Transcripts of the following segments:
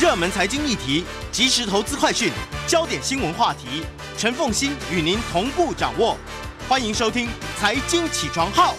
热门财经议题、即时投资快讯、焦点新闻话题，陈凤欣与您同步掌握。欢迎收听《财经起床号》。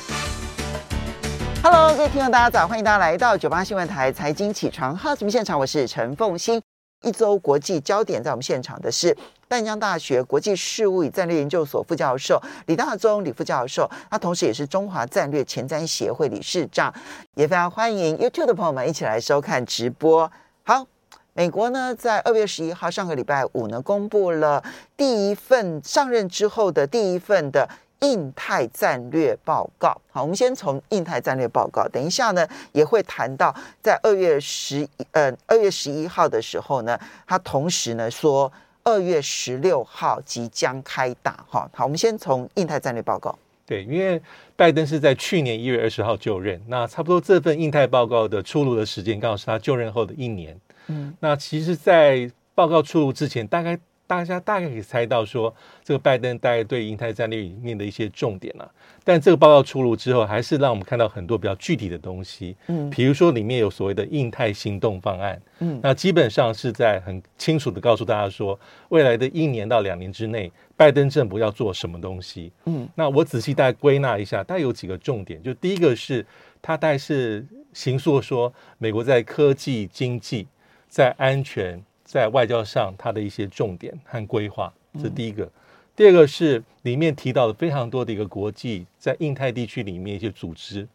Hello，各位听众，大家早！欢迎大家来到九八新闻台《财经起床号》节目现场，我是陈凤欣。一周国际焦点，在我们现场的是淡江大学国际事务与战略研究所副教授李大宗李副教授，他同时也是中华战略前瞻协会理事长，也非常欢迎 YouTube 的朋友们一起来收看直播。好。美国呢，在二月十一号上个礼拜五呢，公布了第一份上任之后的第一份的印太战略报告。好，我们先从印太战略报告，等一下呢也会谈到，在二月十呃二月十一号的时候呢，他同时呢说二月十六号即将开打。哈，好，我们先从印太战略报告。对，因为拜登是在去年一月二十号就任，那差不多这份印太报告的出炉的时间，刚好是他就任后的一年。嗯，那其实，在报告出炉之前，大概大家大概可以猜到说，这个拜登大概对印太战略里面的一些重点了、啊。但这个报告出炉之后，还是让我们看到很多比较具体的东西。嗯，比如说里面有所谓的印太行动方案。嗯，那基本上是在很清楚的告诉大家说，未来的一年到两年之内，拜登政府要做什么东西。嗯，那我仔细大概归纳一下，大概有几个重点。就第一个是，他大概是形塑说，美国在科技、经济。在安全、在外交上，它的一些重点和规划，这是第一个。嗯、第二个是里面提到了非常多的一个国际在印太地区里面一些组织，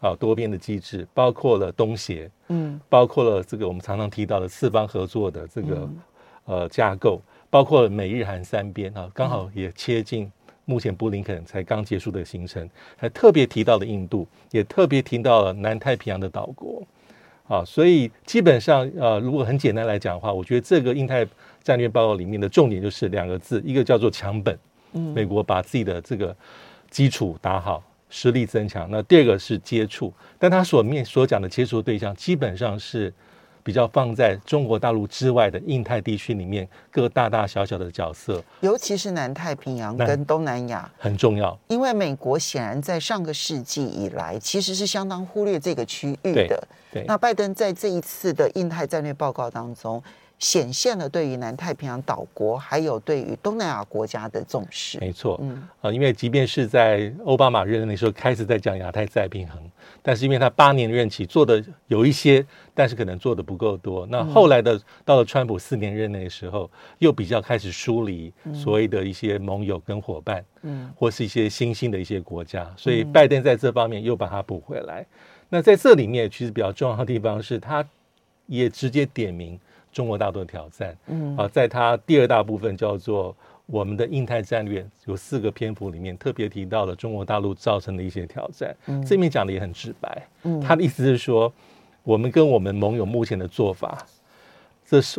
啊，多边的机制，包括了东协，嗯，包括了这个我们常常提到的四方合作的这个、嗯、呃架构，包括了美日韩三边啊，刚好也切近目前布林肯才刚结束的行程，还特别提到了印度，也特别提到了南太平洋的岛国。啊，所以基本上，呃，如果很简单来讲的话，我觉得这个印太战略报告里面的重点就是两个字，一个叫做强本，嗯，美国把自己的这个基础打好，实力增强。那第二个是接触，但他所面所讲的接触对象基本上是。比较放在中国大陆之外的印太地区里面，各大大小小的角色，尤其是南太平洋跟东南亚很重要。因为美国显然在上个世纪以来，其实是相当忽略这个区域的。对，对。那拜登在这一次的印太战略报告当中，显现了对于南太平洋岛国还有对于东南亚国家的重视。没错，嗯，啊，因为即便是在奥巴马任内的时候开始在讲亚太再平衡，但是因为他八年任期做的有一些，但是可能做的不够多。那后来的、嗯、到了川普四年任内的时候，又比较开始疏离所谓的一些盟友跟伙伴，嗯，或是一些新兴的一些国家，所以拜登在这方面又把它补回来。那在这里面，其实比较重要的地方是，他也直接点名。中国大陆的挑战，嗯，啊，在它第二大部分叫做我们的印太战略，有四个篇幅里面特别提到了中国大陆造成的一些挑战。嗯，这面讲的也很直白，嗯，他的意思是说，我们跟我们盟友目前的做法，这是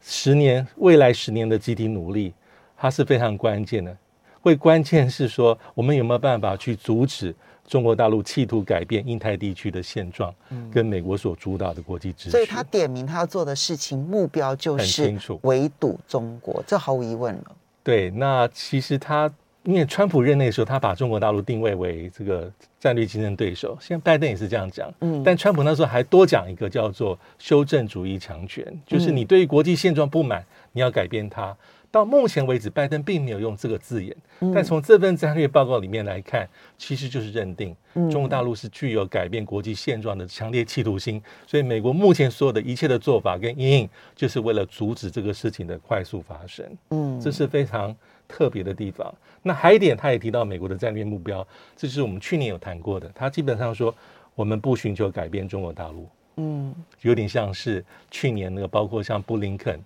十年未来十年的集体努力，它是非常关键的。会关键是说，我们有没有办法去阻止？中国大陆企图改变印太地区的现状，跟美国所主导的国际秩序，所以他点名他要做的事情目标就是围堵中国，这毫无疑问了。对，那其实他因为川普任内的时候，他把中国大陆定位为这个战略竞争对手，现在拜登也是这样讲。嗯，但川普那时候还多讲一个叫做修正主义强权，就是你对于国际现状不满，你要改变它。到目前为止，拜登并没有用这个字眼，但从这份战略报告里面来看，其实就是认定中国大陆是具有改变国际现状的强烈企图心。所以，美国目前所有的一切的做法跟阴影，就是为了阻止这个事情的快速发生。嗯，这是非常特别的地方。那还有一点，他也提到美国的战略目标，这是我们去年有谈过的。他基本上说，我们不寻求改变中国大陆。嗯，有点像是去年那个，包括像布林肯。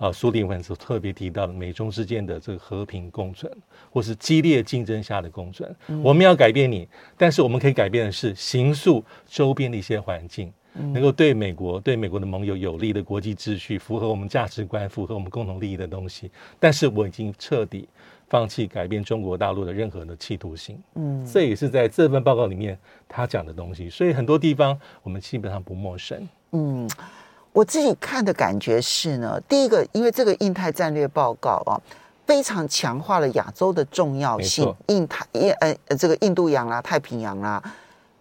啊，苏利文所特别提到的美中之间的这个和平共存，或是激烈竞争下的共存，嗯、我们要改变你，但是我们可以改变的是形塑周边的一些环境，嗯、能够对美国、对美国的盟友有利的国际秩序，符合我们价值观、符合我们共同利益的东西。但是我已经彻底放弃改变中国大陆的任何的企图心。嗯，这也是在这份报告里面他讲的东西，所以很多地方我们基本上不陌生。嗯。我自己看的感觉是呢，第一个，因为这个印太战略报告啊，非常强化了亚洲的重要性，印太印呃这个印度洋啦、太平洋啦。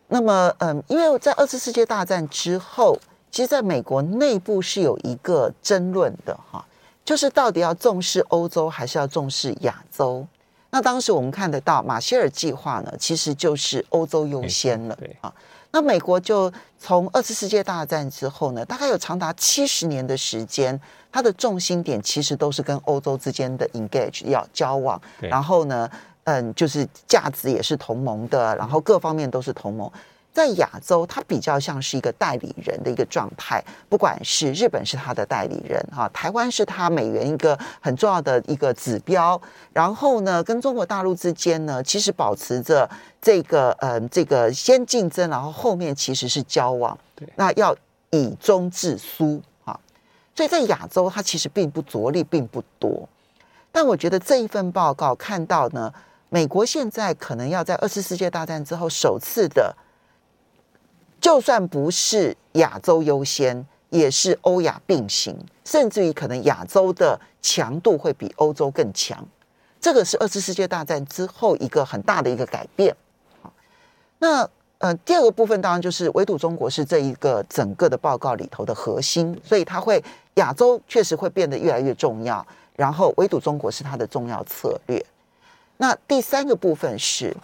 那么，嗯，因为在二次世界大战之后，其实在美国内部是有一个争论的哈，就是到底要重视欧洲还是要重视亚洲？那当时我们看得到马歇尔计划呢，其实就是欧洲优先了，对啊。那美国就从二次世界大战之后呢，大概有长达七十年的时间，它的重心点其实都是跟欧洲之间的 engage 要交往，然后呢，嗯，就是价值也是同盟的，然后各方面都是同盟。在亚洲，它比较像是一个代理人的一个状态，不管是日本是它的代理人哈，台湾是它美元一个很重要的一个指标，然后呢，跟中国大陆之间呢，其实保持着这个呃这个先竞争，然后后面其实是交往，对，那要以中制苏啊，所以在亚洲它其实并不着力并不多，但我觉得这一份报告看到呢，美国现在可能要在二次世界大战之后首次的。就算不是亚洲优先，也是欧亚并行，甚至于可能亚洲的强度会比欧洲更强。这个是二次世界大战之后一个很大的一个改变。那呃，第二个部分当然就是围堵中国是这一个整个的报告里头的核心，所以它会亚洲确实会变得越来越重要，然后围堵中国是它的重要策略。那第三个部分是，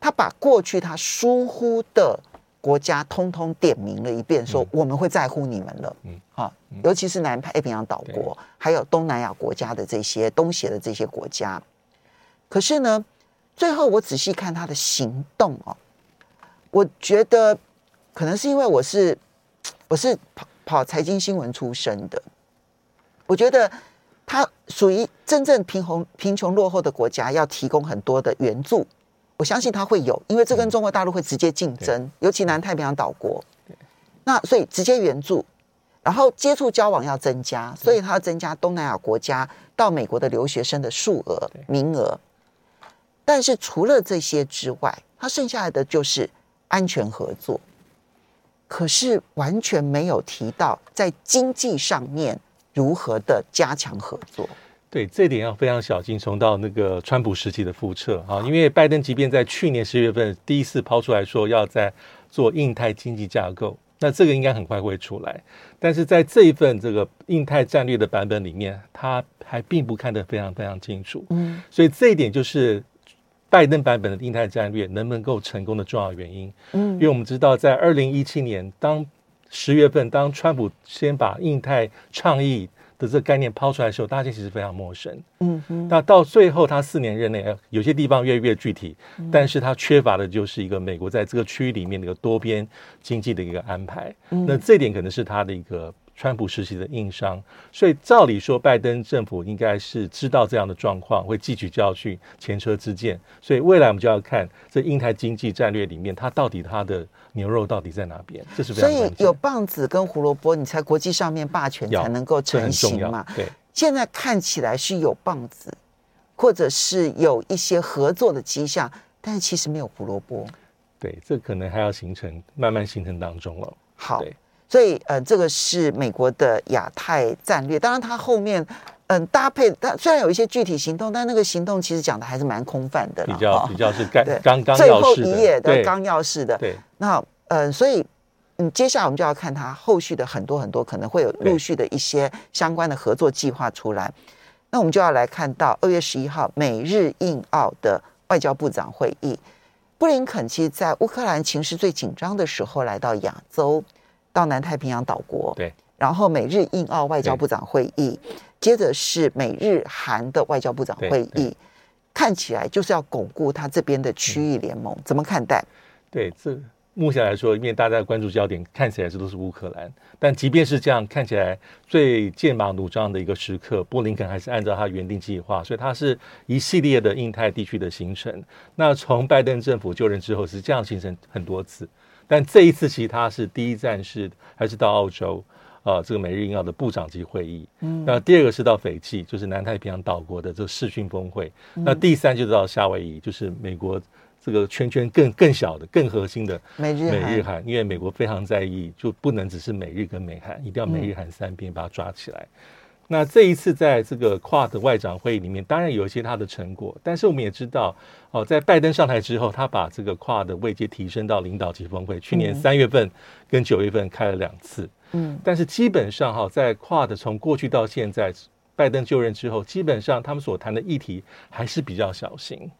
他把过去他疏忽的。国家通通点名了一遍，说我们会在乎你们了。嗯，好，尤其是南太平洋岛国，还有东南亚国家的这些东协的这些国家。可是呢，最后我仔细看他的行动哦，我觉得可能是因为我是我是跑跑财经新闻出身的，我觉得他属于真正贫穷贫穷落后的国家，要提供很多的援助。我相信它会有，因为这跟中国大陆会直接竞争，嗯、尤其南太平洋岛国。那所以直接援助，然后接触交往要增加，所以它要增加东南亚国家到美国的留学生的数额名额。但是除了这些之外，它剩下来的就是安全合作，可是完全没有提到在经济上面如何的加强合作。对，这点要非常小心，重到那个川普时期的复测啊！因为拜登即便在去年十月份第一次抛出来说要在做印太经济架构，那这个应该很快会出来。但是在这一份这个印太战略的版本里面，他还并不看得非常非常清楚。嗯，所以这一点就是拜登版本的印太战略能不能够成功的重要原因。嗯，因为我们知道，在二零一七年当十月份，当川普先把印太倡议。的这个概念抛出来的时候，大家其实非常陌生。嗯哼。那到最后，他四年任内，有些地方越来越具体，嗯、但是他缺乏的就是一个美国在这个区域里面的一个多边经济的一个安排。嗯、那这点可能是他的一个川普时期的硬伤。所以照理说，拜登政府应该是知道这样的状况，会汲取教训，前车之鉴。所以未来我们就要看这英台经济战略里面，它到底它的。牛肉到底在哪边？这是非常。所以有棒子跟胡萝卜，你才国际上面霸权才能够成型嘛。对，现在看起来是有棒子，或者是有一些合作的迹象，但是其实没有胡萝卜。对，这可能还要形成，慢慢形成当中了。好，所以呃，这个是美国的亚太战略。当然，它后面嗯搭配，它虽然有一些具体行动，但那个行动其实讲的还是蛮空泛的。比较比较是刚刚刚最后一页的纲要式的。对。那嗯、呃，所以嗯，接下来我们就要看它后续的很多很多可能会有陆续的一些相关的合作计划出来。那我们就要来看到二月十一号美日印澳的外交部长会议，布林肯其实在乌克兰情势最紧张的时候来到亚洲，到南太平洋岛国。对，然后美日印澳外交部长会议，接着是美日韩的外交部长会议，看起来就是要巩固他这边的区域联盟，怎么看待？对，这目前来说，因为大家的关注焦点看起来是都是乌克兰，但即便是这样，看起来最剑拔弩张的一个时刻，布林肯还是按照他原定计划，所以他是一系列的印太地区的行程。那从拜登政府就任之后是这样行程很多次，但这一次其实他是第一站是还是到澳洲啊、呃，这个美日印澳的部长级会议。嗯，那第二个是到斐济，就是南太平洋岛国的这个视讯峰会。嗯、那第三就是到夏威夷，就是美国。这个圈圈更更小的、更核心的美日美日韩，因为美国非常在意，就不能只是美日跟美韩，一定要美日韩三边把它抓起来。嗯、那这一次在这个 QUAD 外长会议里面，当然有一些他的成果，但是我们也知道，哦，在拜登上台之后，他把这个 QUAD 位阶提升到领导级峰会，去年三月份跟九月份开了两次。嗯，但是基本上哈，在跨的从过去到现在，拜登就任之后，基本上他们所谈的议题还是比较小心。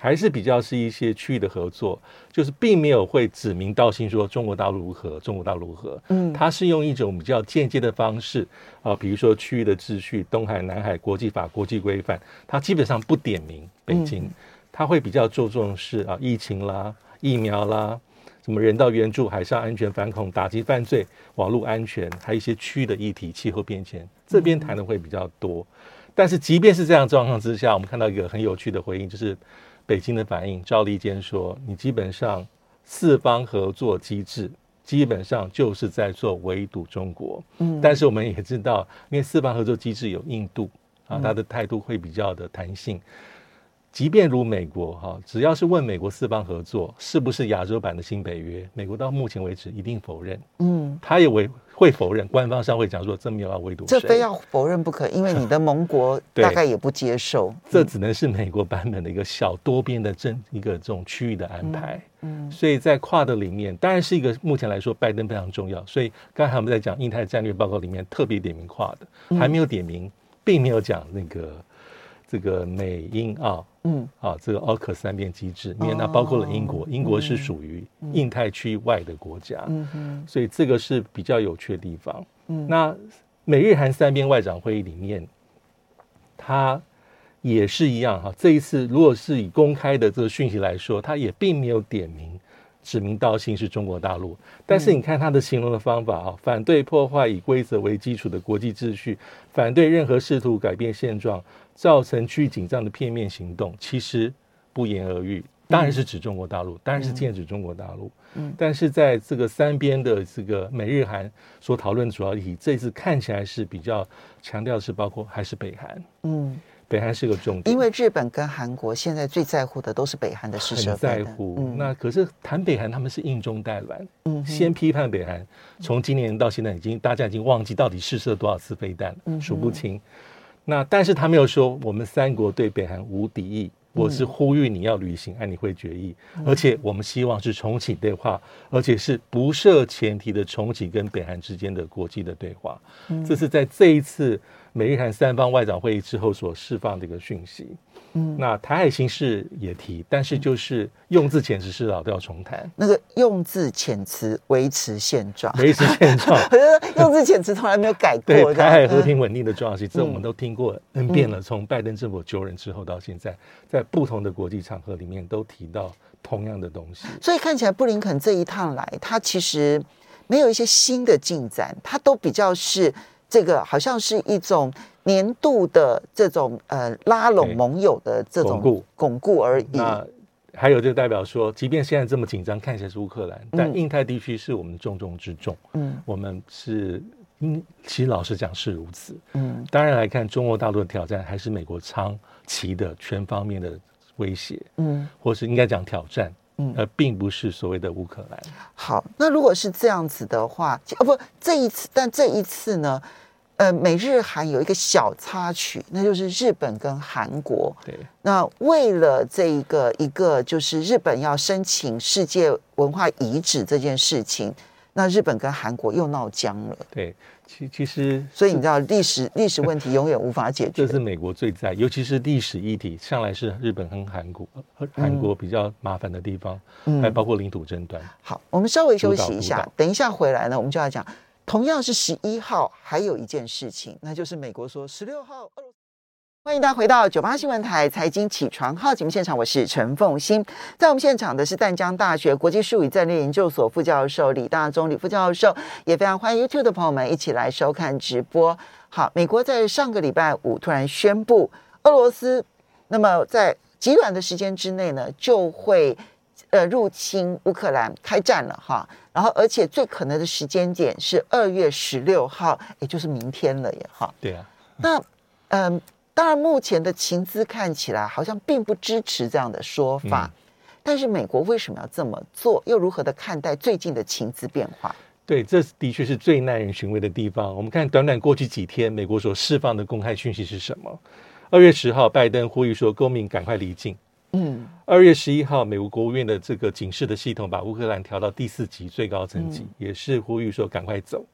还是比较是一些区域的合作，就是并没有会指名道姓说中国大陆如何，中国大陆如何。嗯，它是用一种比较间接的方式啊，比如说区域的秩序、东海、南海、国际法、国际规范，它基本上不点名北京，他会比较注重是啊疫情啦、疫苗啦、什么人道援助、海上安全、反恐、打击犯罪、网络安全，还有一些区域的议题、气候变迁，这边谈的会比较多。但是即便是这样状况之下，我们看到一个很有趣的回应，就是。北京的反应，赵立坚说：“你基本上四方合作机制基本上就是在做围堵中国。嗯，但是我们也知道，因为四方合作机制有印度啊，他的态度会比较的弹性。即便如美国哈，只要是问美国四方合作是不是亚洲版的新北约，美国到目前为止一定否认。嗯，他也为。”会否认，官方上会讲说这没有要围堵，这非要否认不可，因为你的盟国 大概也不接受。这只能是美国版本的一个小多边的政一个这种区域的安排。嗯，所以在跨的里面，当然是一个目前来说拜登非常重要。所以刚才我们在讲印太战略报告里面特别点名跨的，还没有点名，并没有讲那个。这个美英澳，嗯，啊，这个奥克三边机制，因为那包括了英国，英国是属于印太区外的国家，嗯嗯，所以这个是比较有趣的地方。嗯，那美日韩三边外长会议里面，它也是一样哈。这一次如果是以公开的这个讯息来说，它也并没有点名。指名道姓是中国大陆，但是你看他的形容的方法啊，反对破坏以规则为基础的国际秩序，反对任何试图改变现状、造成区域紧张的片面行动，其实不言而喻，当然是指中国大陆，当然是剑指中国大陆。嗯，但是在这个三边的这个美日韩所讨论主要议题，这次看起来是比较强调的是包括还是北韩。嗯。北韩是个重点，因为日本跟韩国现在最在乎的都是北韩的试射。很在乎。嗯、那可是谈北韩，他们是硬中带软。嗯，先批判北韩，从今年到现在，已经大家已经忘记到底试射多少次飞弹，数不清。嗯、那但是他没有说我们三国对北韩无敌意。我是呼吁你要履行安理会决议，而且我们希望是重启对话，而且是不设前提的重启跟北韩之间的国际的对话。这是在这一次美日韩三方外长会议之后所释放的一个讯息。嗯，那台海形势也提，但是就是用字遣词是老调重弹。那个用字遣词维持现状，维持现状。我觉得用字遣词从来没有改过。对台海和平稳定的重要性，这我们都听过 N 遍了。从拜登政府就任之后到现在，在不同的国际场合里面都提到同样的东西。所以看起来布林肯这一趟来，他其实没有一些新的进展，他都比较是这个，好像是一种。年度的这种呃拉拢盟友的这种巩固巩固而已。那还有就代表说，即便现在这么紧张，看起来是乌克兰，但印太地区是我们重中之重。嗯，我们是，嗯，其实老实讲是如此。嗯，当然来看中国大陆的挑战，还是美国长期的全方面的威胁。嗯，或是应该讲挑战。嗯，而并不是所谓的乌克兰。好，那如果是这样子的话，哦不，这一次，但这一次呢？呃，美日韩有一个小插曲，那就是日本跟韩国。对，那为了这一个一个，就是日本要申请世界文化遗址这件事情，那日本跟韩国又闹僵了。对，其其实，所以你知道，历史历史问题永远无法解决。这是美国最在，尤其是历史议题，向来是日本跟韩国，韩国比较麻烦的地方，嗯、还包括领土争端。好，我们稍微休息一下，等一下回来呢，我们就要讲。同样是十一号，还有一件事情，那就是美国说十六号。欢迎大家回到九八新闻台财经起床号节目现场，我是陈凤欣。在我们现场的是淡江大学国际术语战略研究所副教授李大宗李副教授，也非常欢迎 YouTube 的朋友们一起来收看直播。好，美国在上个礼拜五突然宣布，俄罗斯那么在极短的时间之内呢，就会呃入侵乌克兰开战了哈。然后，而且最可能的时间点是二月十六号，也就是明天了耶！哈，对啊。那，嗯、当然，目前的情资看起来好像并不支持这样的说法。嗯、但是，美国为什么要这么做？又如何的看待最近的情资变化？对，这的确是最耐人寻味的地方。我们看短短过去几天，美国所释放的公开讯息是什么？二月十号，拜登呼吁说，公民赶快离境。嗯，二月十一号，美国国务院的这个警示的系统把乌克兰调到第四级最高层级，嗯、也是呼吁说赶快走。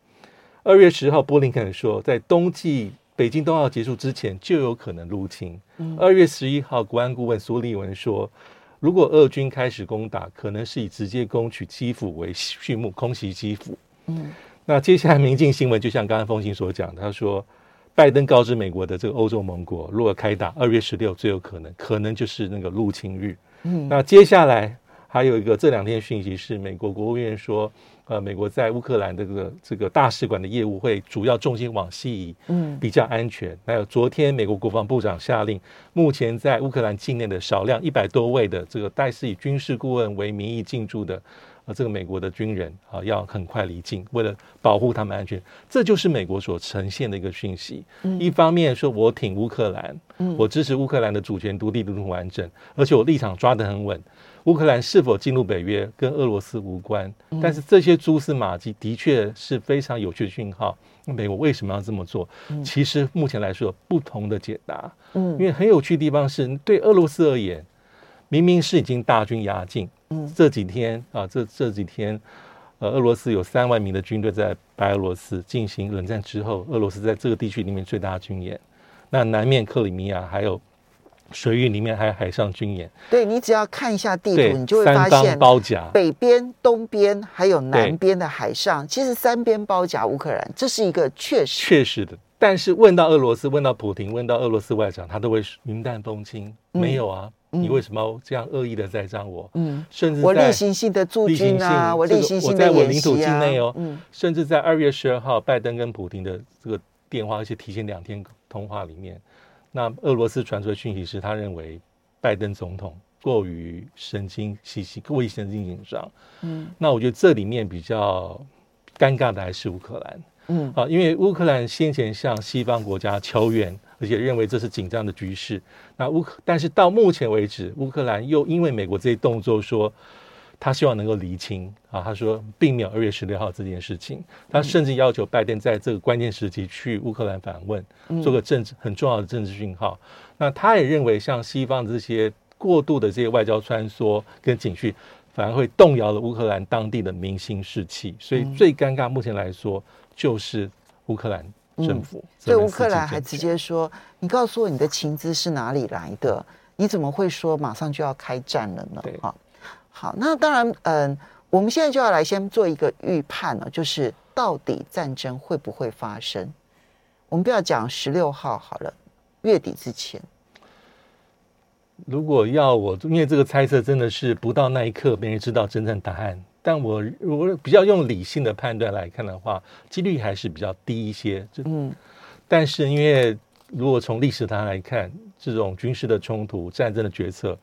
二月十号，布林肯说，在冬季北京冬奥结束之前就有可能入侵。二、嗯、月十一号，国安顾问苏利文说，如果俄军开始攻打，可能是以直接攻取基辅为序幕，空袭基辅。嗯，那接下来民进新闻就像刚刚风行所讲，他说，拜登告知美国的这个欧洲盟国，如果开打，二月十六最有可能，可能就是那个入侵日。嗯，那接下来还有一个这两天讯息是，美国国务院说。呃，美国在乌克兰这个这个大使馆的业务会主要重心往西移，嗯，比较安全。还有昨天美国国防部长下令，目前在乌克兰境内的少量一百多位的这个代是以军事顾问为名义进驻的，呃，这个美国的军人啊，要很快离境，为了保护他们安全。这就是美国所呈现的一个讯息。嗯，一方面说我挺乌克兰，嗯，我支持乌克兰的主权独立、独立完整，而且我立场抓得很稳。乌克兰是否进入北约跟俄罗斯无关，但是这些蛛丝马迹的确是非常有趣的讯号。美国为什么要这么做？其实目前来说有不同的解答。嗯，因为很有趣的地方是，对俄罗斯而言，明明是已经大军压境。嗯，这几天啊，这这几天，呃，俄罗斯有三万名的军队在白俄罗斯进行冷战之后，俄罗斯在这个地区里面最大的军演。那南面克里米亚还有。水域里面还有海上军演，对，你只要看一下地图，你就会发现包夹。北边、东边还有南边的海上，其实三边包夹乌克兰，这是一个确实。确实的。但是问到俄罗斯，问到普廷，问到俄罗斯外长，他都会云淡风轻，嗯、没有啊，你为什么这样恶意的栽赃我？嗯，甚至我例行性的驻军啊，我例行性的啊，我在我领土境内哦，嗯，甚至在二月十二号，拜登跟普京的这个电话，而且提前两天通话里面。那俄罗斯传出的讯息是，他认为拜登总统过于神经兮兮，过于神经紧张。嗯，那我觉得这里面比较尴尬的还是乌克兰。嗯，啊，因为乌克兰先前向西方国家求援，而且认为这是紧张的局势。那乌克，但是到目前为止，乌克兰又因为美国这些动作说。他希望能够厘清啊，他说并没有二月十六号这件事情，他甚至要求拜登在这个关键时期去乌克兰访问，做个政治很重要的政治讯号。那他也认为，像西方这些过度的这些外交穿梭跟警讯，反而会动摇了乌克兰当地的民心士气。所以最尴尬，目前来说就是乌克兰政府。对乌克兰还直接说：“你告诉我你的情资是哪里来的？你怎么会说马上就要开战了呢？”对啊。好，那当然，嗯，我们现在就要来先做一个预判了，就是到底战争会不会发生？我们不要讲十六号好了，月底之前。如果要我，因为这个猜测真的是不到那一刻没人知道真正答案。但我我比较用理性的判断来看的话，几率还是比较低一些。嗯，但是因为如果从历史上来看，这种军事的冲突、战争的决策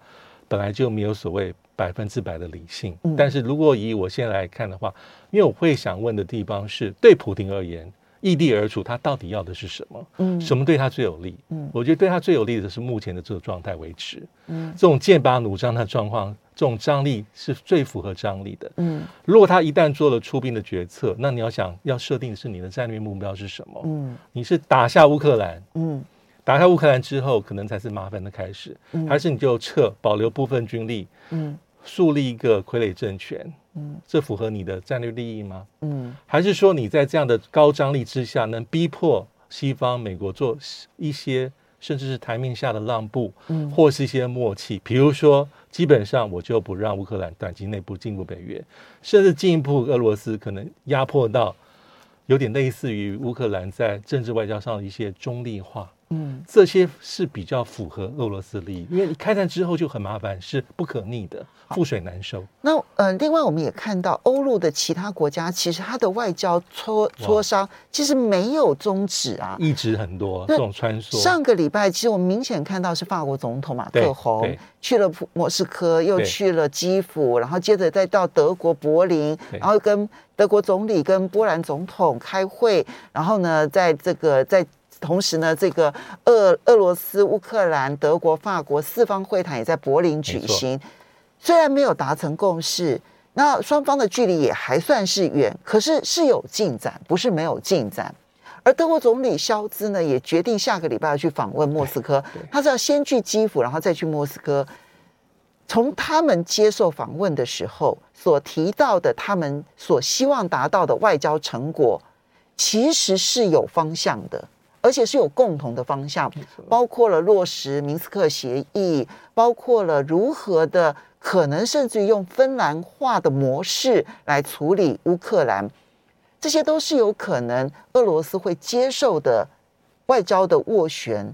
本来就没有所谓。百分之百的理性，但是如果以我现在来看的话，因为我会想问的地方是对普京而言，易地而处，他到底要的是什么？嗯，什么对他最有利？嗯，我觉得对他最有利的是目前的这个状态维持。嗯，这种剑拔弩张的状况，这种张力是最符合张力的。嗯，如果他一旦做了出兵的决策，那你要想要设定的是你的战略目标是什么？嗯，你是打下乌克兰？嗯。打下乌克兰之后，可能才是麻烦的开始，嗯、还是你就撤，保留部分军力，嗯，树立一个傀儡政权，嗯，这符合你的战略利益吗？嗯，还是说你在这样的高张力之下，能逼迫西方美国做一些甚至是台面下的让步，嗯，或是一些默契，比如说，基本上我就不让乌克兰短期内部进入北约，甚至进一步，俄罗斯可能压迫到有点类似于乌克兰在政治外交上的一些中立化。嗯，这些是比较符合俄罗斯利益，因为你开战之后就很麻烦，是不可逆的，覆水难收。那呃，另外我们也看到欧陆的其他国家，其实它的外交磋磋商其实没有终止啊，一直很多这种穿梭。上个礼拜，其实我们明显看到是法国总统马克宏去了莫斯科，又去了基辅，然后接着再到德国柏林，然后跟德国总理跟波兰总统开会，然后呢，在这个在。同时呢，这个俄俄罗斯、乌克兰、德国、法国四方会谈也在柏林举行。虽然没有达成共识，那双方的距离也还算是远，可是是有进展，不是没有进展。而德国总理肖兹呢，也决定下个礼拜要去访问莫斯科。他是要先去基辅，然后再去莫斯科。从他们接受访问的时候所提到的，他们所希望达到的外交成果。其实是有方向的，而且是有共同的方向，包括了落实明斯克协议，包括了如何的可能，甚至于用芬兰化的模式来处理乌克兰，这些都是有可能俄罗斯会接受的外交的斡旋。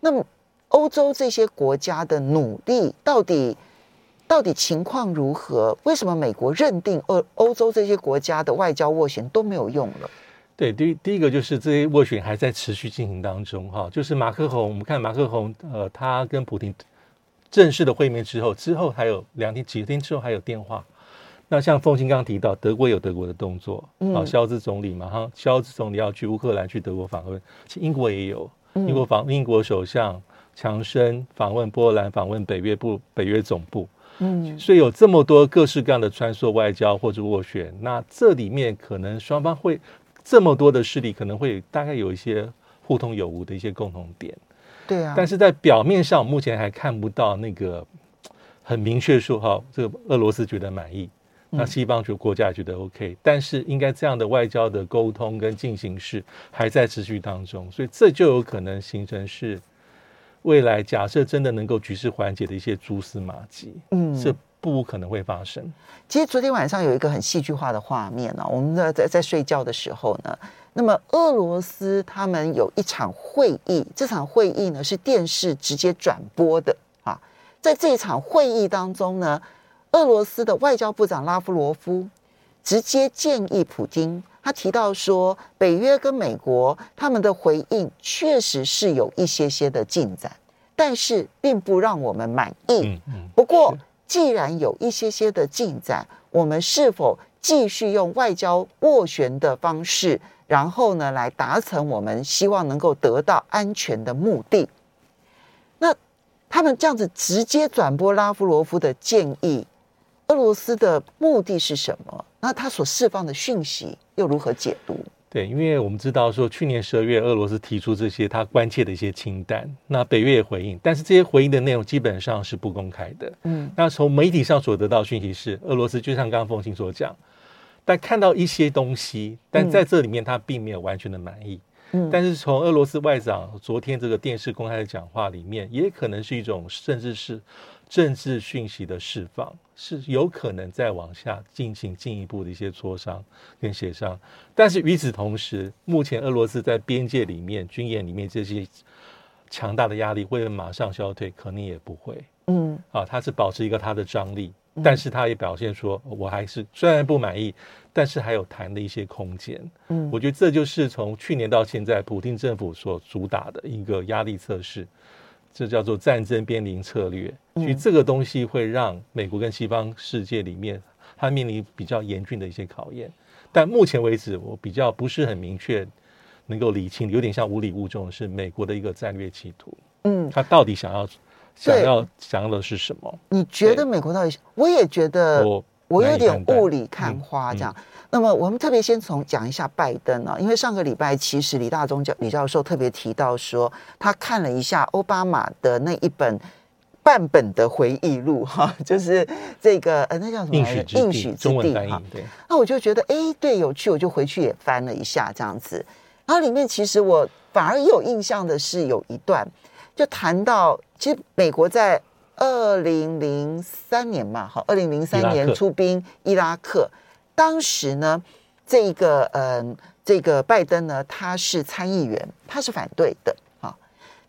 那么，欧洲这些国家的努力到底到底情况如何？为什么美国认定欧欧洲这些国家的外交斡旋都没有用了？对，第一第一个就是这些斡旋还在持续进行当中，哈，就是马克宏，我们看马克宏，呃，他跟普京正式的会面之后，之后还有两天几天之后还有电话。那像凤青刚刚提到，德国有德国的动作，啊、嗯，肖兹总理嘛，哈，肖兹总理要去乌克兰去德国访问，其实英国也有，英国访英国首相。强生访问波兰，访问北约部、北约总部，嗯，所以有这么多各式各样的穿梭外交或者斡旋，那这里面可能双方会这么多的势力，可能会大概有一些互通有无的一些共同点，对啊。但是在表面上，目前还看不到那个很明确说哈，这个俄罗斯觉得满意，那西方就国家也觉得 OK，但是应该这样的外交的沟通跟进行式还在持续当中，所以这就有可能形成是。未来假设真的能够局势缓解的一些蛛丝马迹，嗯，这不可能会发生。其实昨天晚上有一个很戏剧化的画面呢、啊，我们在在在睡觉的时候呢，那么俄罗斯他们有一场会议，这场会议呢是电视直接转播的啊，在这一场会议当中呢，俄罗斯的外交部长拉夫罗夫直接建议普京。他提到说，北约跟美国他们的回应确实是有一些些的进展，但是并不让我们满意。不过，既然有一些些的进展，我们是否继续用外交斡旋的方式，然后呢，来达成我们希望能够得到安全的目的？那他们这样子直接转播拉夫罗夫的建议，俄罗斯的目的是什么？那他所释放的讯息又如何解读？对，因为我们知道说，去年十二月俄罗斯提出这些他关切的一些清单，那北约也回应，但是这些回应的内容基本上是不公开的。嗯，那从媒体上所得到讯息是，俄罗斯就像刚刚凤馨所讲，但看到一些东西，但在这里面他并没有完全的满意。嗯，但是从俄罗斯外长昨天这个电视公开的讲话里面，也可能是一种甚至是。政治讯息的释放是有可能再往下进行进一步的一些磋商跟协商，但是与此同时，目前俄罗斯在边界里面军演里面这些强大的压力会马上消退，可能也不会。嗯，啊，他是保持一个他的张力，但是他也表现说，我还是虽然不满意，但是还有谈的一些空间。嗯，我觉得这就是从去年到现在，普丁政府所主打的一个压力测试。这叫做战争边临策略，所以这个东西会让美国跟西方世界里面，它面临比较严峻的一些考验。但目前为止，我比较不是很明确能够理清，有点像无礼物中是美国的一个战略企图。嗯，他到底想要想要想要的是什么？你觉得美国到底？我也觉得我，我有点雾里看花这样。那么我们特别先从讲一下拜登啊，因为上个礼拜其实李大中教李教授特别提到说，他看了一下奥巴马的那一本半本的回忆录哈，就是这个呃那叫什么应许之地，应许之地哈。对，那我就觉得哎，对，有趣，我就回去也翻了一下这样子。然后里面其实我反而有印象的是有一段，就谈到其实美国在二零零三年嘛，哈，二零零三年出兵伊拉克。当时呢，这个嗯、呃，这个拜登呢，他是参议员，他是反对的啊。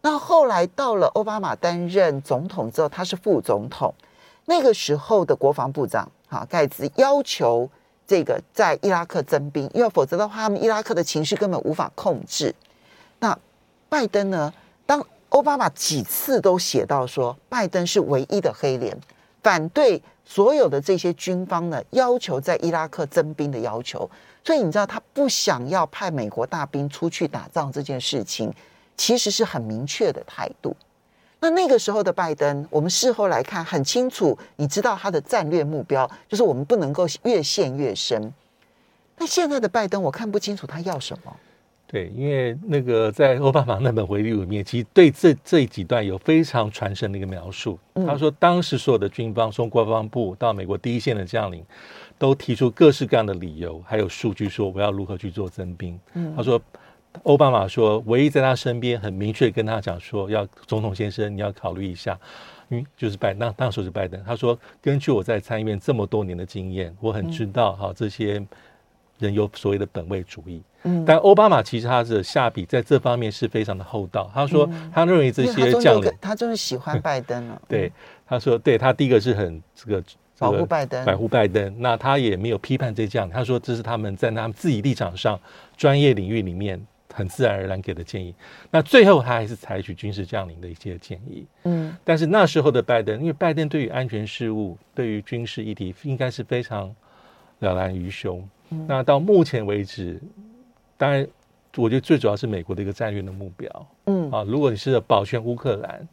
那后来到了奥巴马担任总统之后，他是副总统。那个时候的国防部长啊，盖茨要求这个在伊拉克增兵，因为否则的话，他们伊拉克的情势根本无法控制。那拜登呢，当奥巴马几次都写到说，拜登是唯一的黑脸，反对。所有的这些军方呢，要求在伊拉克增兵的要求，所以你知道他不想要派美国大兵出去打仗这件事情，其实是很明确的态度。那那个时候的拜登，我们事后来看很清楚，你知道他的战略目标就是我们不能够越陷越深。那现在的拜登，我看不清楚他要什么。对，因为那个在奥巴马那本回忆录里面，其实对这这几段有非常传神的一个描述。嗯、他说，当时所有的军方，从国防部到美国第一线的将领，都提出各式各样的理由，还有数据说我要如何去做增兵。嗯、他说，奥巴马说，唯一在他身边很明确跟他讲说，要总统先生你要考虑一下，因为就是拜那当时是拜登。他说，根据我在参议院这么多年的经验，我很知道哈、嗯、这些。人有所谓的本位主义，嗯，但奥巴马其实他的下笔在这方面是非常的厚道。他说，他认为这些将领，他就是喜欢拜登了。对，他说，对他第一个是很这个保护拜登，保护拜登。那他也没有批判这些将领，他说这是他们在他们自己立场上专业领域里面很自然而然给的建议。那最后他还是采取军事将领的一些建议。嗯，但是那时候的拜登，因为拜登对于安全事务、对于军事议题应该是非常了然于胸。那到目前为止，当然，我觉得最主要是美国的一个战略的目标。嗯啊，如果你是保全乌克兰，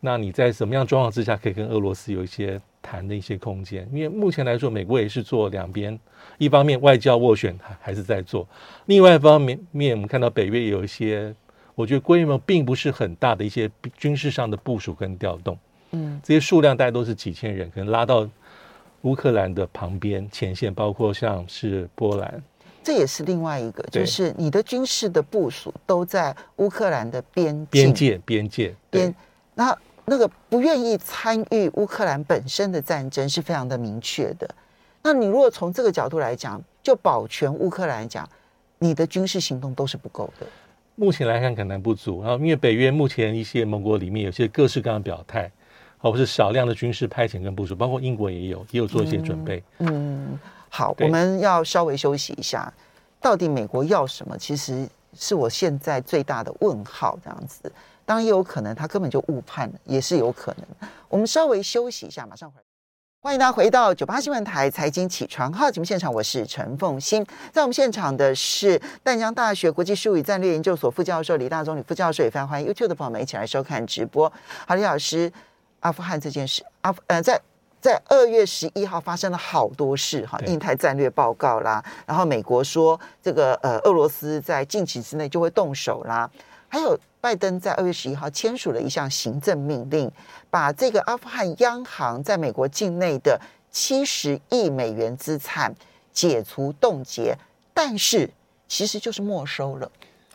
那你在什么样状况之下可以跟俄罗斯有一些谈的一些空间？因为目前来说，美国也是做两边，一方面外交斡旋还还是在做，另外一方面面我们看到北约有一些，我觉得规模并不是很大的一些军事上的部署跟调动。嗯，这些数量大概都是几千人，可能拉到。乌克兰的旁边前线，包括像是波兰，这也是另外一个，就是你的军事的部署都在乌克兰的边边界边界边。那那个不愿意参与乌克兰本身的战争是非常的明确的。那你如果从这个角度来讲，就保全乌克兰来讲，你的军事行动都是不够的。目前来看可能不足，然后因为北约目前一些盟国里面有些各式各样的表态。而不是少量的军事派遣跟部署，包括英国也有，也有做一些准备。嗯，嗯，好，我们要稍微休息一下。到底美国要什么？其实是我现在最大的问号。这样子，当然也有可能他根本就误判了，也是有可能。我们稍微休息一下，马上回来。欢迎大家回到九八新闻台财经起床号节目现场，我是陈凤欣。在我们现场的是淡江大学国际事务与战略研究所副教授李大中李副教授，也非常欢迎 YouTube 的朋友们一起来收看直播。好，李老师。阿富汗这件事，阿呃，在在二月十一号发生了好多事哈，印太战略报告啦，然后美国说这个呃俄罗斯在近期之内就会动手啦，还有拜登在二月十一号签署了一项行政命令，把这个阿富汗央行在美国境内的七十亿美元资产解除冻结，但是其实就是没收了，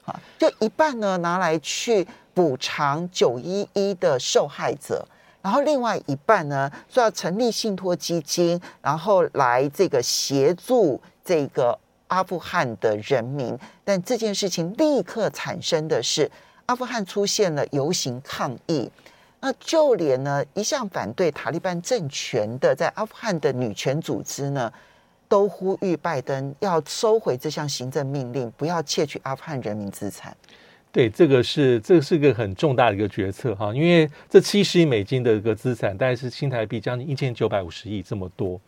啊，就一半呢拿来去补偿九一一的受害者。然后另外一半呢，说要成立信托基金，然后来这个协助这个阿富汗的人民。但这件事情立刻产生的是，阿富汗出现了游行抗议。那就连呢一向反对塔利班政权的在阿富汗的女权组织呢，都呼吁拜登要收回这项行政命令，不要窃取阿富汗人民资产。对，这个是这个是个很重大的一个决策哈，因为这七十亿美金的一个资产，大概是新台币将近一千九百五十亿这么多。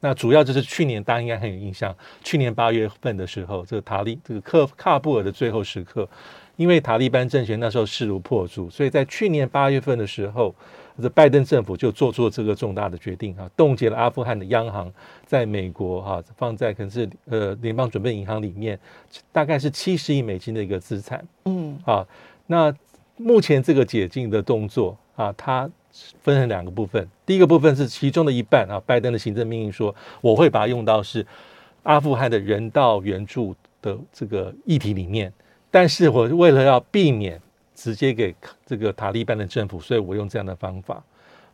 那主要就是去年大家应该很有印象，去年八月份的时候，这个塔利这个克喀布尔的最后时刻，因为塔利班政权那时候势如破竹，所以在去年八月份的时候。这拜登政府就做出了这个重大的决定啊，冻结了阿富汗的央行在美国哈、啊、放在可能是呃联邦准备银行里面，大概是七十亿美金的一个资产。嗯，啊，那目前这个解禁的动作啊，它分成两个部分。第一个部分是其中的一半啊，拜登的行政命令说我会把它用到是阿富汗的人道援助的这个议题里面，但是我为了要避免。直接给这个塔利班的政府，所以我用这样的方法，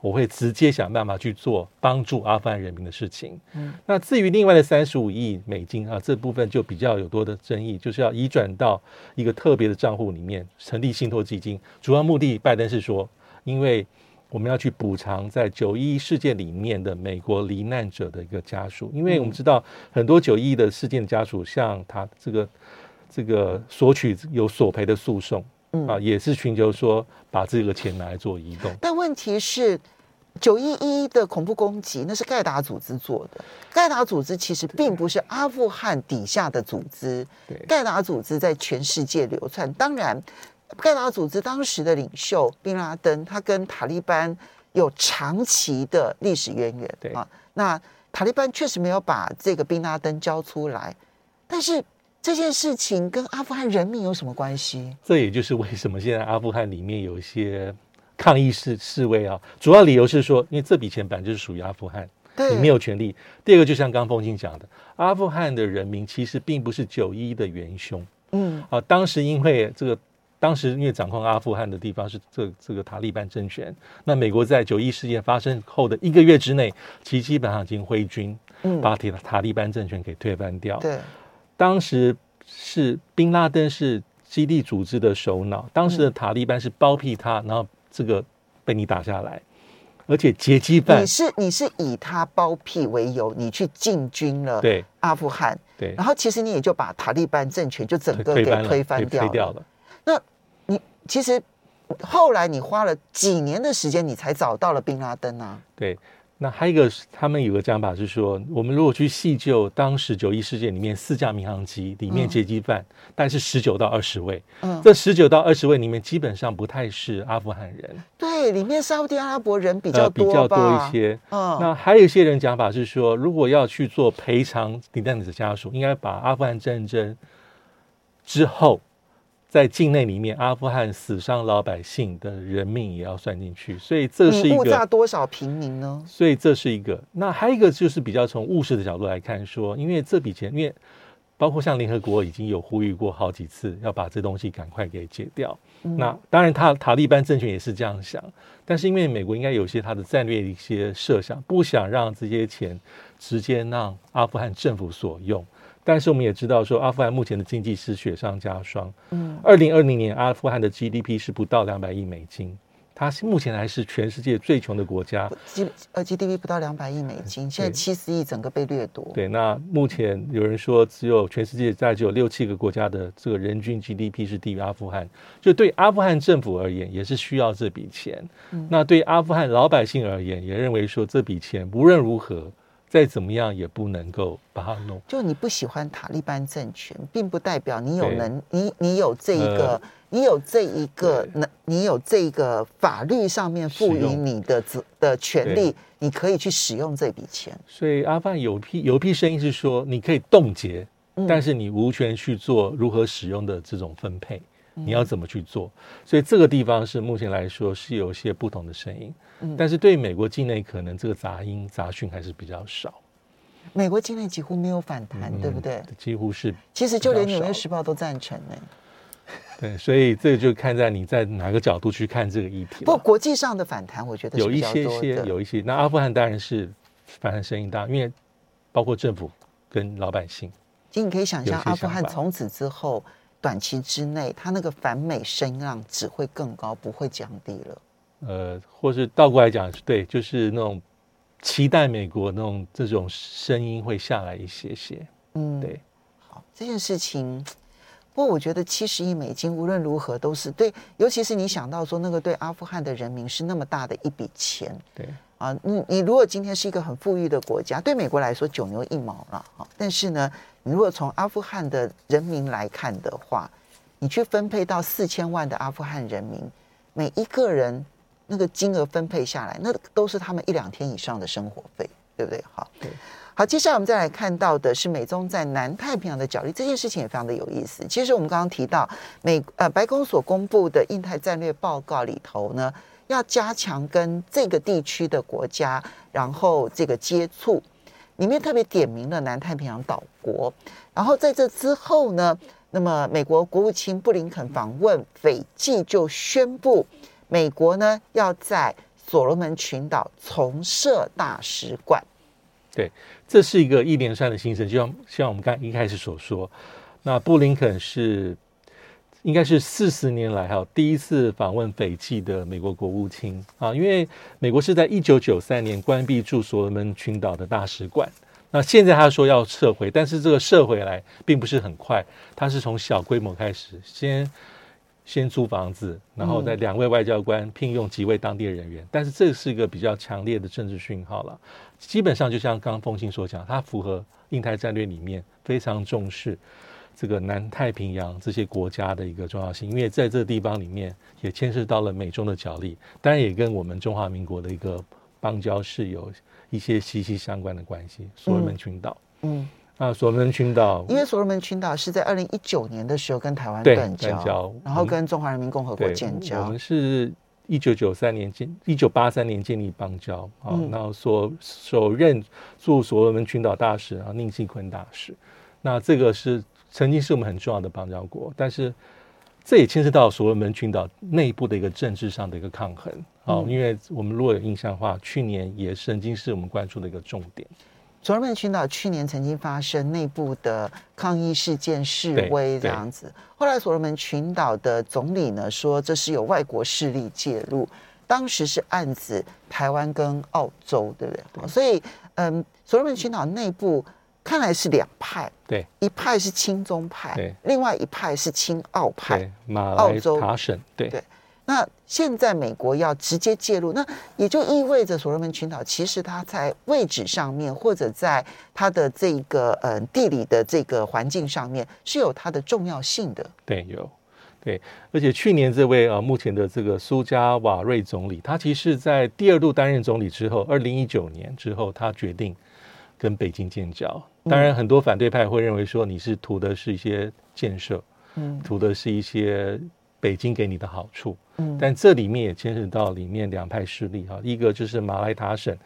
我会直接想办法去做帮助阿富汗人民的事情。嗯，那至于另外的三十五亿美金啊，这部分就比较有多的争议，就是要移转到一个特别的账户里面，成立信托基金。主要目的，拜登是说，因为我们要去补偿在九一一事件里面的美国罹难者的一个家属，因为我们知道很多九一一的事件的家属，像他这个这个索取有索赔的诉讼。啊，也是寻求说把这个钱拿来做移动，但问题是，九一一的恐怖攻击那是盖达组织做的，盖达组织其实并不是阿富汗底下的组织，盖达组织在全世界流窜。当然，盖达组织当时的领袖宾拉登，他跟塔利班有长期的历史渊源。对啊，那塔利班确实没有把这个宾拉登交出来，但是。这件事情跟阿富汗人民有什么关系？这也就是为什么现在阿富汗里面有一些抗议示示威啊，主要理由是说，因为这笔钱本来就是属于阿富汗，对，你没有权利。第二个，就像刚刚凤馨讲的，阿富汗的人民其实并不是九一的元凶。嗯，啊，当时因为这个，当时因为掌控阿富汗的地方是这这个塔利班政权，那美国在九一事件发生后的一个月之内，其基本上已经挥军，嗯，把塔塔利班政权给推翻掉。对。当时是宾拉登是基地组织的首脑，当时的塔利班是包庇他，然后这个被你打下来，而且劫机犯，你是你是以他包庇为由，你去进军了对阿富汗，对，然后其实你也就把塔利班政权就整个给推翻掉了。掉了那你其实后来你花了几年的时间，你才找到了宾拉登啊？对。那还有一个，他们有个讲法是说，我们如果去细究当时九一事件里面四架民航机里面劫机犯，大概是十九到二十位。嗯，这十九到二十位里面基本上不太是阿富汗人。对，里面沙乌地阿拉伯人比较多，呃，比较多一些。嗯，那还有一些人讲法是说，如果要去做赔偿，罹难者家属应该把阿富汗战争之后。在境内里面，阿富汗死伤老百姓的人命也要算进去，所以这是一个。误炸多少平民呢？所以这是一个。那还有一个就是比较从务实的角度来看，说，因为这笔钱，因为包括像联合国已经有呼吁过好几次，要把这东西赶快给解掉。嗯、那当然，他塔利班政权也是这样想，但是因为美国应该有些他的战略一些设想，不想让这些钱直接让阿富汗政府所用。但是我们也知道，说阿富汗目前的经济是雪上加霜。嗯，二零二零年阿富汗的 GDP 是不到两百亿美金，它目前还是全世界最穷的国家。G 呃 GDP 不到两百亿美金，现在七十亿整个被掠夺。对，那目前有人说，只有全世界大概只有六七个国家的这个人均 GDP 是低于阿富汗。就对阿富汗政府而言，也是需要这笔钱。嗯，那对阿富汗老百姓而言，也认为说这笔钱无论如何。再怎么样也不能够把它弄。就你不喜欢塔利班政权，并不代表你有能，你你有这一个，呃、你有这一个能，你有这个法律上面赋予你的的权利，你可以去使用这笔钱。所以阿富汗有批有批声音是说，你可以冻结，嗯、但是你无权去做如何使用的这种分配。你要怎么去做？所以这个地方是目前来说是有一些不同的声音，嗯，但是对美国境内可能这个杂音杂讯还是比较少。美国境内几乎没有反弹，嗯、对不对？几乎是。其实就连《纽约时报》都赞成呢。对，所以这个就看在你在哪个角度去看这个议题。不过国际上的反弹，我觉得有一些些，有一些。那阿富汗当然是反弹声音大，因为包括政府跟老百姓。其实你可以想象，阿富汗从此之后。短期之内，它那个反美声浪只会更高，不会降低了。呃，或是倒过来讲，对，就是那种期待美国那种这种声音会下来一些些。嗯，对。好，这件事情，不过我觉得七十亿美金无论如何都是对，尤其是你想到说那个对阿富汗的人民是那么大的一笔钱。对啊，你你如果今天是一个很富裕的国家，对美国来说九牛一毛了。哈，但是呢。你如果从阿富汗的人民来看的话，你去分配到四千万的阿富汗人民，每一个人那个金额分配下来，那都是他们一两天以上的生活费，对不对？好，对，好，接下来我们再来看到的是美中在南太平洋的角力，这件事情也非常的有意思。其实我们刚刚提到美呃白宫所公布的印太战略报告里头呢，要加强跟这个地区的国家，然后这个接触。里面特别点名了南太平洋岛国，然后在这之后呢，那么美国国务卿布林肯访问斐济就宣布，美国呢要在所罗门群岛重设大使馆。对，这是一个一连串的行程，就像像我们刚一开始所说，那布林肯是。应该是四十年来哈第一次访问斐济的美国国务卿。啊，因为美国是在一九九三年关闭驻所罗门群岛的大使馆，那现在他说要撤回，但是这个撤回来并不是很快，他是从小规模开始，先先租房子，然后在两位外交官聘用几位当地人员，但是这是一个比较强烈的政治讯号了，基本上就像刚刚凤馨所讲，它符合印太战略里面非常重视。这个南太平洋这些国家的一个重要性，因为在这个地方里面也牵涉到了美中的角力，当然也跟我们中华民国的一个邦交是有一些息息相关的关系。所罗门群岛，嗯，啊，所罗门群岛，因为所罗门群岛是在二零一九年的时候跟台湾断交，然后跟中华人民共和国建交。我们是一九九三年建，一九八三年建立邦交啊。嗯、然后所首任驻所罗门群岛大使啊，宁信坤大使。那这个是曾经是我们很重要的邦交国，但是这也牵涉到所罗门群岛内部的一个政治上的一个抗衡啊。嗯、因为我们如果有印象的话，去年也曾经是我们关注的一个重点。所罗门群岛去年曾经发生内部的抗议事件、示威这样子，后来所罗门群岛的总理呢说，这是有外国势力介入，当时是案子台湾跟澳洲，对不对？对，所以，嗯，所罗门群岛内部看来是两派，对，一派是亲中派，对，另外一派是亲澳派，马来塔省，对。对。那现在美国要直接介入，那也就意味着所罗门群岛其实它在位置上面，或者在它的这个呃地理的这个环境上面是有它的重要性的。对，有，对，而且去年这位呃目前的这个苏加瓦瑞总理，他其实在第二度担任总理之后，二零一九年之后，他决定跟北京建交。当然，很多反对派会认为说你是图的是一些建设，嗯，图的是一些。北京给你的好处，嗯，但这里面也牵涉到里面两派势力哈，一个就是马来塔省，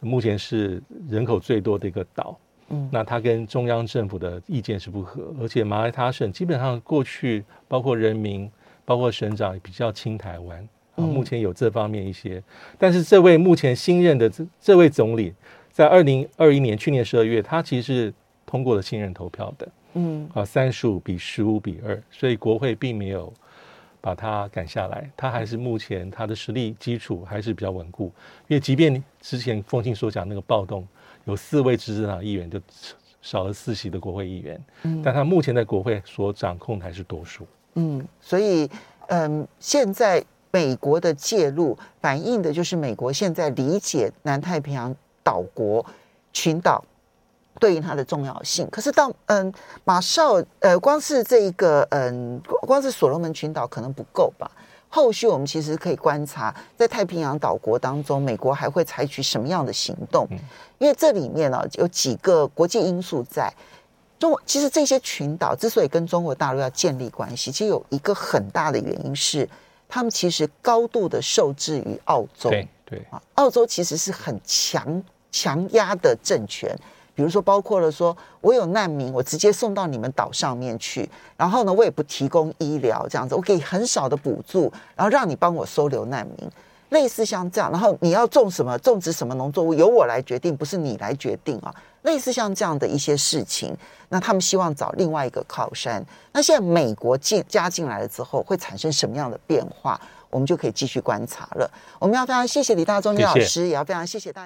目前是人口最多的一个岛，嗯，那他跟中央政府的意见是不合，而且马来塔省基本上过去包括人民，包括省长也比较亲台湾，啊，目前有这方面一些，但是这位目前新任的这这位总理，在二零二一年去年十二月，他其实是通过了信任投票的，嗯，啊，三十五比十五比二，所以国会并没有。把他赶下来，他还是目前他的实力基础还是比较稳固。因为即便之前凤庆所讲那个暴动，有四位执政党议员就少了四席的国会议员，嗯，但他目前在国会所掌控的还是多数。嗯，所以嗯，现在美国的介入反映的就是美国现在理解南太平洋岛国群岛。对于它的重要性，可是到嗯马绍呃，光是这一个嗯，光是所罗门群岛可能不够吧？后续我们其实可以观察，在太平洋岛国当中，美国还会采取什么样的行动？因为这里面呢、啊、有几个国际因素在。中国其实这些群岛之所以跟中国大陆要建立关系，其实有一个很大的原因是，他们其实高度的受制于澳洲。对对啊，澳洲其实是很强强压的政权。比如说，包括了说，我有难民，我直接送到你们岛上面去，然后呢，我也不提供医疗这样子，我给很少的补助，然后让你帮我收留难民，类似像这样，然后你要种什么、种植什么农作物，由我来决定，不是你来决定啊。类似像这样的一些事情，那他们希望找另外一个靠山。那现在美国进加进来了之后，会产生什么样的变化？我们就可以继续观察了。我们要非常谢谢李大中李老师，也要非常谢谢大家。